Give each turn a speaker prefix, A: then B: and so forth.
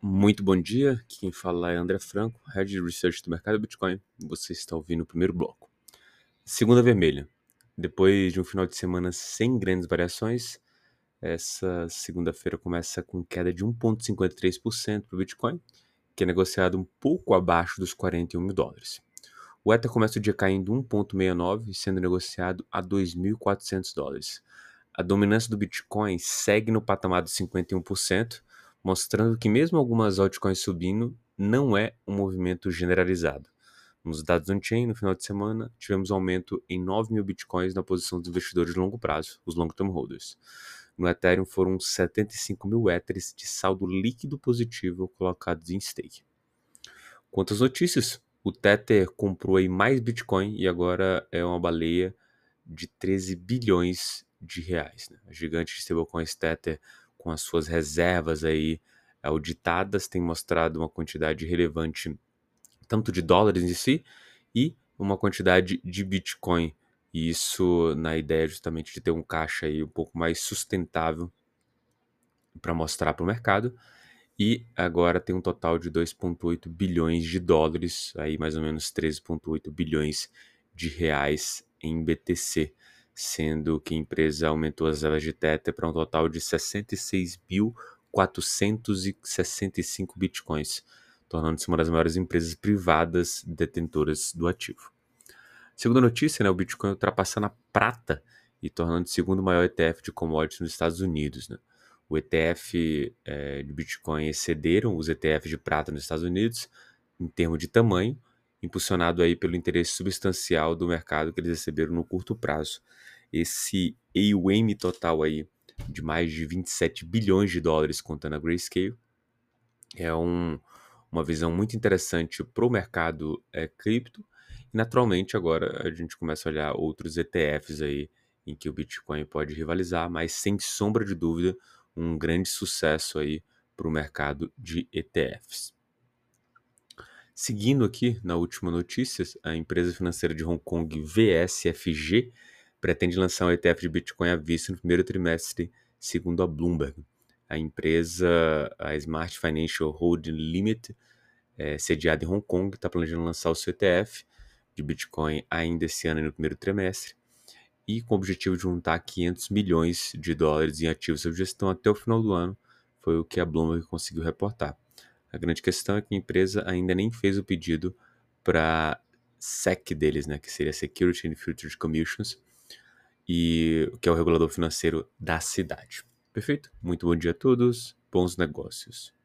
A: Muito bom dia, quem fala é André Franco, Head Research do mercado Bitcoin. Você está ouvindo o primeiro bloco. Segunda vermelha. Depois de um final de semana sem grandes variações, essa segunda-feira começa com queda de 1,53% para o Bitcoin, que é negociado um pouco abaixo dos 41 mil dólares. O Ether começa o dia caindo 1,69, sendo negociado a 2.400 dólares. A dominância do Bitcoin segue no patamar de 51%, mostrando que mesmo algumas altcoins subindo, não é um movimento generalizado. Nos dados on-chain, no final de semana, tivemos um aumento em 9 mil bitcoins na posição dos investidores de longo prazo, os long-term holders. No Ethereum foram 75 mil Ethers de saldo líquido positivo colocados em stake. Quanto às notícias, o Tether comprou aí mais Bitcoin e agora é uma baleia de 13 bilhões de reais. Né? A gigante stablecoins Tether com as suas reservas aí auditadas, tem mostrado uma quantidade relevante tanto de dólares em si e uma quantidade de Bitcoin. E isso na ideia justamente de ter um caixa aí um pouco mais sustentável para mostrar para o mercado. E agora tem um total de 2,8 bilhões de dólares, aí mais ou menos 13,8 bilhões de reais em BTC sendo que a empresa aumentou as reservas de Tether para um total de 66.465 bitcoins, tornando-se uma das maiores empresas privadas detentoras do ativo. Segunda notícia, né, o Bitcoin ultrapassando a prata e tornando-se o segundo maior ETF de commodities nos Estados Unidos. Né? O ETF é, de Bitcoin excederam os ETFs de prata nos Estados Unidos em termos de tamanho, impulsionado aí pelo interesse substancial do mercado que eles receberam no curto prazo. Esse AUM total aí de mais de 27 bilhões de dólares contando a Grayscale é um, uma visão muito interessante para o mercado é, cripto. E naturalmente agora a gente começa a olhar outros ETFs aí em que o Bitcoin pode rivalizar, mas sem sombra de dúvida um grande sucesso aí para o mercado de ETFs. Seguindo aqui na última notícia, a empresa financeira de Hong Kong VSFG pretende lançar um ETF de Bitcoin à vista no primeiro trimestre, segundo a Bloomberg. A empresa, a Smart Financial Holding Limited, é, sediada em Hong Kong, está planejando lançar o seu ETF de Bitcoin ainda esse ano no primeiro trimestre e com o objetivo de juntar 500 milhões de dólares em ativos sob gestão até o final do ano, foi o que a Bloomberg conseguiu reportar. A grande questão é que a empresa ainda nem fez o pedido para SEC deles, né, que seria Security and Futures Commissions, e que é o regulador financeiro da cidade. Perfeito? Muito bom dia a todos, bons negócios.